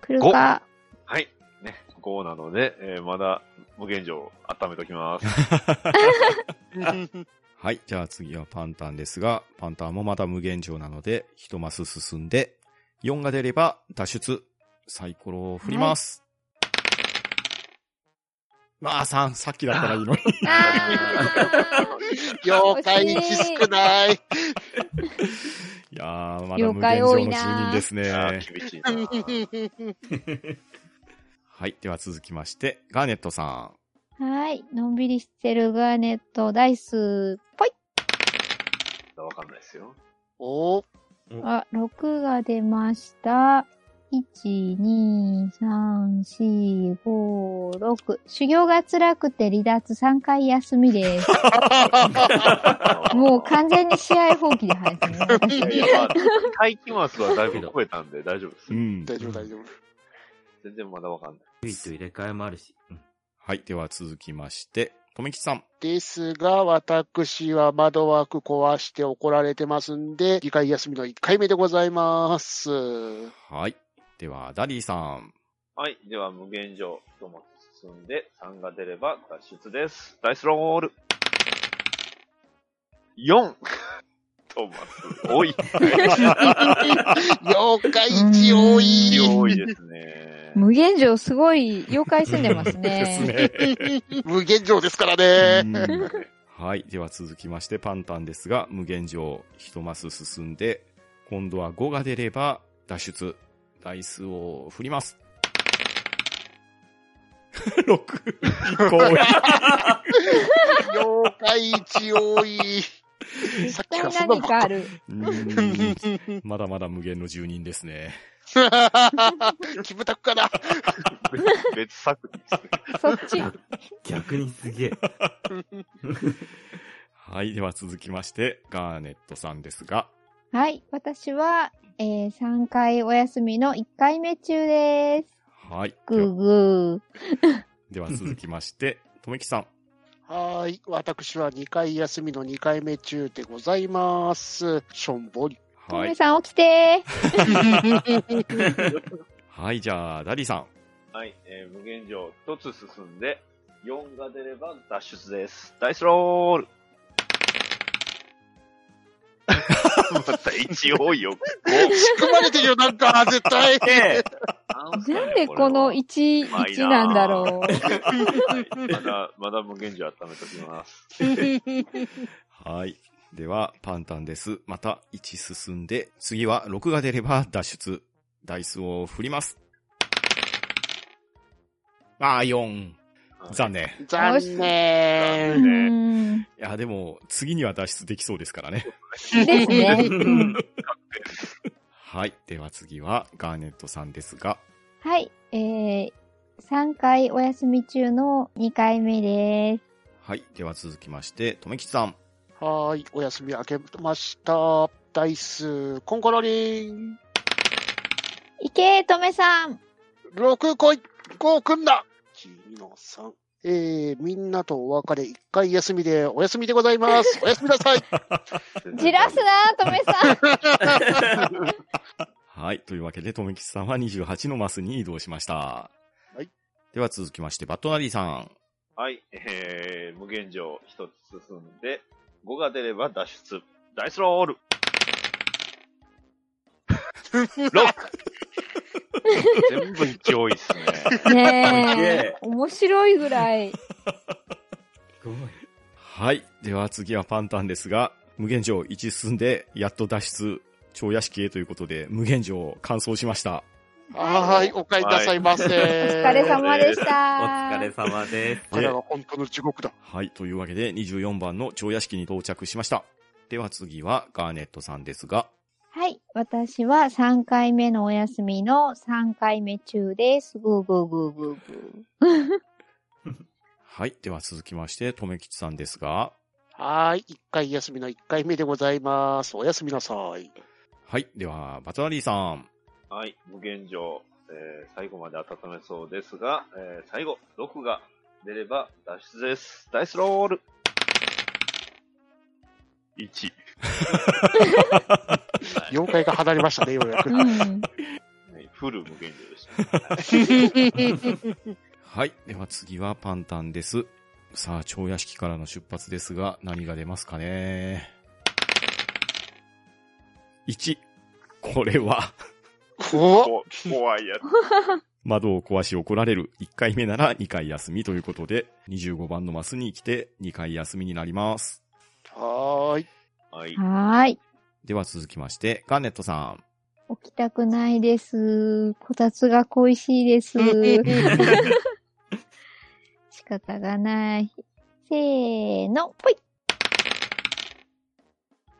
来るか。はい。ね、5なので、えーまだ無限上温めときます。はい、じゃあ次はパンタンですが、パンタンもまだ無限上なので、一マス進んで、4が出れば脱出。サイコロを振ります。まあ、3、さっきだったらいいのに。あ妖怪1少ない。いやー、まだ無妖限怪多いな上の住人ですね。厳しいな。はい、では続きまして、ガーネットさん。ーはい。のんびりしてるガーネット、ダイス、ぽい。わかんないですよ。おあ、6が出ました。1、2、3、4、5、6。修行が辛くて離脱3回休みです。もう完全に試合放棄で入ってね。待機マスはだいぶ増えたんで大丈夫です。うん。大丈夫、大丈夫。全然まだわかんない。入れ替えもあるし。うんはい、では続きまして、とめきちさん。ですが、私は窓枠壊して怒られてますんで、2回休みの1回目でございます。はい。では、ダディさん。はい。では、無限城、一マス進んで、3が出れば脱出です。ダイスロール。4! トマス、多い。妖怪1多い。多いですね。無限城すごい妖怪住んでますですね。ね。無限城ですからね。うんはい。では続きまして、パンタンですが、無限上、一マス進んで、今度は5が出れば脱出。ダイスを振ります。6、1個多い。妖怪1多い。さっきからそんな何かある。うんまだまだ無限の住人ですね。キムタクかな。別作品ですね。そっち。逆にすげえ。はい。では続きまして、ガーネットさんですが、はい。私は、えー、3回お休みの1回目中です。はい。ぐーぐー。では続きまして、とめきさん。はーい。私は2回休みの2回目中でございます。しょんぼり。はい。とめさん起きてー。はい。じゃあ、ダディさん。はい。えー無限城、一つ進んで、4が出れば脱出です。ダイスロールまた1多いよ。仕組まれてるよ、なんか、絶対。なんでこの1、まあいいな1なんだろう。はいまだ、まだ無限城温めときます。はい。では、パンタンです。また1進んで、次は6が出れば脱出。ダイスを振ります。あー、4。残念。残う念。うーん。いや、でも、次には脱出できそうですからね。ですね。う んはい。では次は、ガーネットさんですが、はい。えー、3回お休み中の2回目です。はい。では続きまして、とめきちさん。はーい。お休み明けました。ダイス、コンコロリン。いけー、とめさん。6来い !5 組んだ !1 の3。えー、みんなとお別れ1回休みでお休みでございます。おやすみなさい。じらすなー、とめさん。はい。というわけで、とめきちさんは28のマスに移動しました。はい。では続きまして、バットナディさん。はい。えー、無限上、一つ進んで、5が出れば脱出。ダイスロール !6! 全部1多いっすね。ねえ。面白いぐらい。すごい。はい。では次はパンタンですが、無限城1進んで、やっと脱出、超屋敷へということで、無限城完走しました。はーい。お帰りなさいませ。お疲れ様でしおた。疲れ様です。これが本当の地獄だ。はい。というわけで、24番の超屋敷に到着しました。では次はガーネットさんですが、はい。私は3回目のお休みの3回目中です。ぐーぐーぐーぐーぐ はい。では続きまして、とめきちさんですが、はーい。一回休みの一回目でございます。おやすみなさい。はい。では、バトラリーさん。はい、無限上、えー、最後まで温めそうですが、えー、最後、6が出れば脱出です。ダイスロール !1。妖怪が離れましたね、ようやく。うん。ねフル無限上でした。はい。では次はパンタンです。さあ、超屋敷からの出発ですが、何が出ますかね。1。これは、怖いやつ。窓を壊し怒られる。1回目なら2回休みということで、25番のマスに来て2回休みになります。はーい。はい。はーい。では続きまして、ガーネットさん。起きたくないです。こたつが恋しいです。仕方がない。せーの、ぽい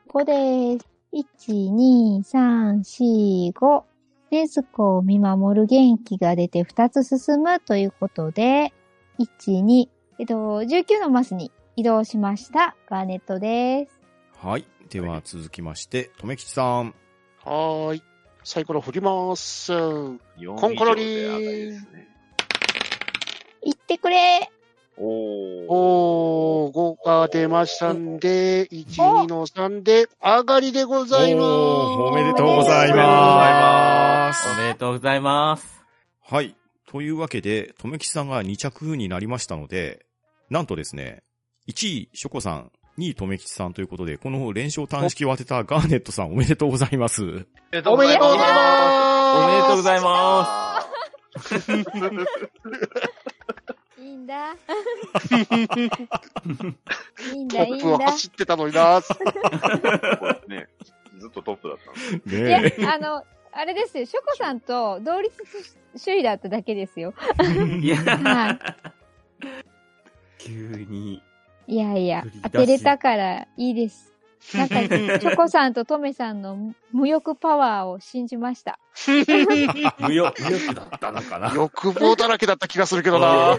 !5 です。1、2、3、4、5。ねずこを見守る元気が出て2つ進むということで、1、2、えっと、19のマスに移動しました。ガーネットです。はい。では続きまして、とめきちさん。はーい。サイコロ振ります。4コンコロリー。行ってくれおー。おー、5が出ましたんで、1、2の3で、上がりでございます。おーおめでとうございおめでとうございま。おめでとうございます。はい。というわけで、とめきちさんが2着になりましたので、なんとですね、1位、ショコさん、2位、とめきちさんということで、この連勝単式を当てたガーネットさんおめでとうございます。おめでとうございます。おめでとうございまいいんだ。いいんトだ、いいップをんだ。走ってたのにな。ね、ずっとトップだったんで。いやね、あの、あれですよ、ショコさんと同率首位だっただけですよ。いや、は急に。い。いやいや当てれたからいいです。なんか、ショコさんとトメさんの無欲パワーを信じました。無欲、無欲だったのかな？欲望だらけだった気がするけどな。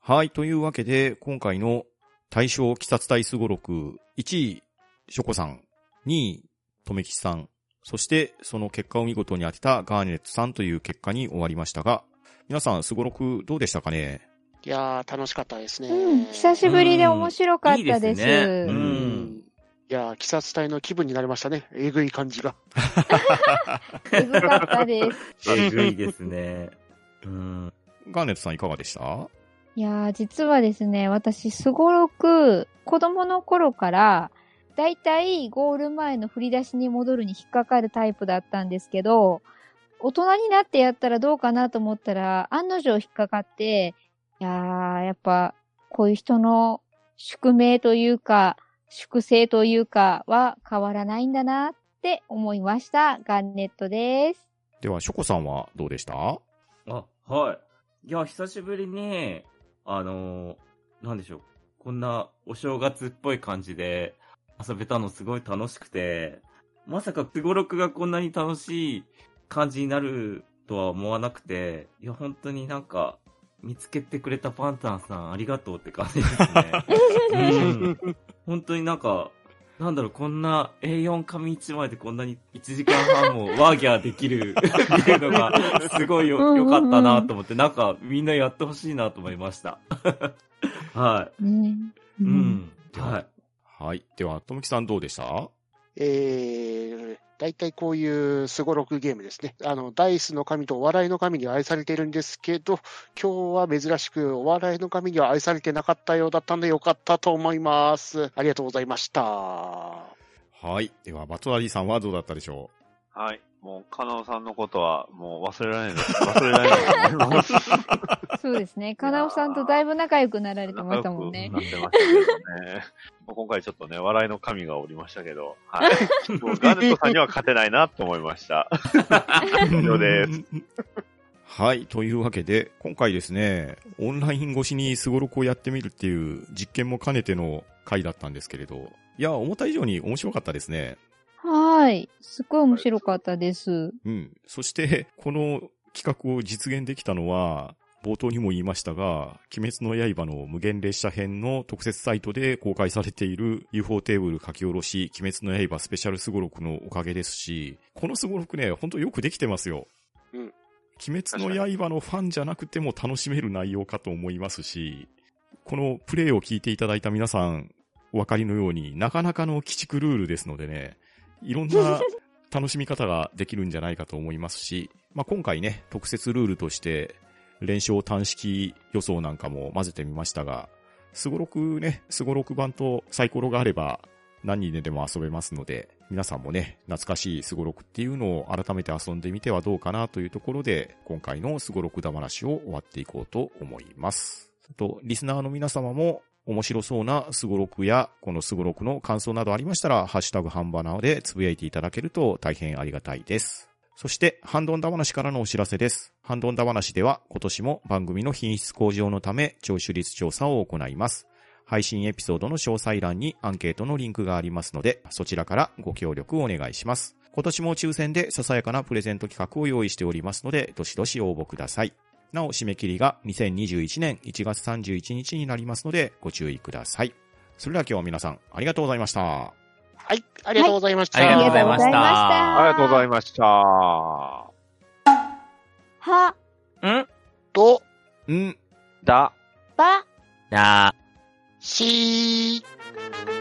はい。というわけで、今回の対象鬼殺隊すごろく、1位、ショコさん、2位、とめきちさん、そして、その結果を見事に当てたガーネットさんという結果に終わりましたが、皆さん、すごろくどうでしたかね？いやー、楽しかったですね。うん、久しぶりで面白かったです。うんいいですねううんん。いやー、鬼殺隊の気分になりましたね。えぐい感じが。えぐかったです。えぐいですね。うん。ガーネットさんいかがでした？いやー、実はですね、私、すごろく、子供の頃から、だいたいゴール前の振り出しに戻るに引っかかるタイプだったんですけど、大人になってやったらどうかなと思ったら、案の定引っかかって、いやー、やっぱ、こういう人の宿命というか、粛清というかは変わらないんだなって思いました。ガンネットです。では、ショコさんはどうでした？あ、はい。いや、久しぶりに、あのーなんでしょう。こんなお正月っぽい感じで遊べたのすごい楽しくて、まさかすごろくがこんなに楽しい感じになるとは思わなくて、いや、本当になんか、見つけてくれたパンタンさんありがとうって感じですね。うん。本当になんか、なんだろう、こんな A4 紙1枚でこんなに1時間半もワーギャーできる っていうのが、すごいよ、よかったなと思って、なんかみんなやってほしいなと思いました。はねい。うん。はい。はい。では、とめきさんどうでした？えー、大体こういうスゴロクゲームですね。あの、ダイスの神とお笑いの神に愛されているんですけど、今日は珍しくお笑いの神には愛されてなかったようだったんでよかったと思います。ありがとうございました。はい。では、バトラリーさんはどうだったでしょはい。もう、カナオさんのことは、もう忘れられないです。忘れられないと思います。そうですね。かなおさんとだいぶ仲良くなられてましたもんね仲。良くなってましたけどね。もう今回ちょっとね、笑いの神がおりましたけど、はい。もうガネットさんには勝てないなと思いました。以上です。はい。というわけで、今回ですね、オンライン越しにスゴロクをやってみるっていう実験も兼ねての回だったんですけれど、いや、思った以上に面白かったですね。はい。すっごい面白かったです。うん。そして、この企画を実現できたのは、冒頭にも言いましたが、鬼滅の刃の無限列車編の特設サイトで公開されている UFO テーブル書き下ろし、鬼滅の刃スペシャルスゴロクのおかげですし、このスゴロクね、ほんとよくできてますよ。うん鬼滅の刃のファンじゃなくても楽しめる内容かと思いますし、このプレイを聞いていただいた皆さん、お分かりのようになかなかの鬼畜ルールですのでね、いろんな楽しみ方ができるんじゃないかと思いますし、まあ、今回ね、特設ルールとして、連勝単式予想なんかも混ぜてみましたが、スゴロクね、スゴロク版とサイコロがあれば何人ででも遊べますので、皆さんもね、懐かしいスゴロクっていうのを改めて遊んでみてはどうかなというところで、今回のスゴロクだ話を終わっていこうと思います。と、リスナーの皆様も面白そうなスゴロクや、このスゴロクの感想などありましたら、ハッシュタグハンバナーでつぶやいていただけると大変ありがたいです。そして、ハンドンダ話からのお知らせです。ハンドンダ話では、今年も番組の品質向上のため、聴取率調査を行います。配信エピソードの詳細欄にアンケートのリンクがありますので、そちらからご協力をお願いします。今年も抽選でささやかなプレゼント企画を用意しておりますので、どしどし応募ください。なお、締め切りが2021年1月31日になりますので、ご注意ください。それでは今日は皆さん、ありがとうございました。はい、ありがとうございました。はいありがとうございましたありがとうございました。は、ん？と、ん、だ。ば、だしー。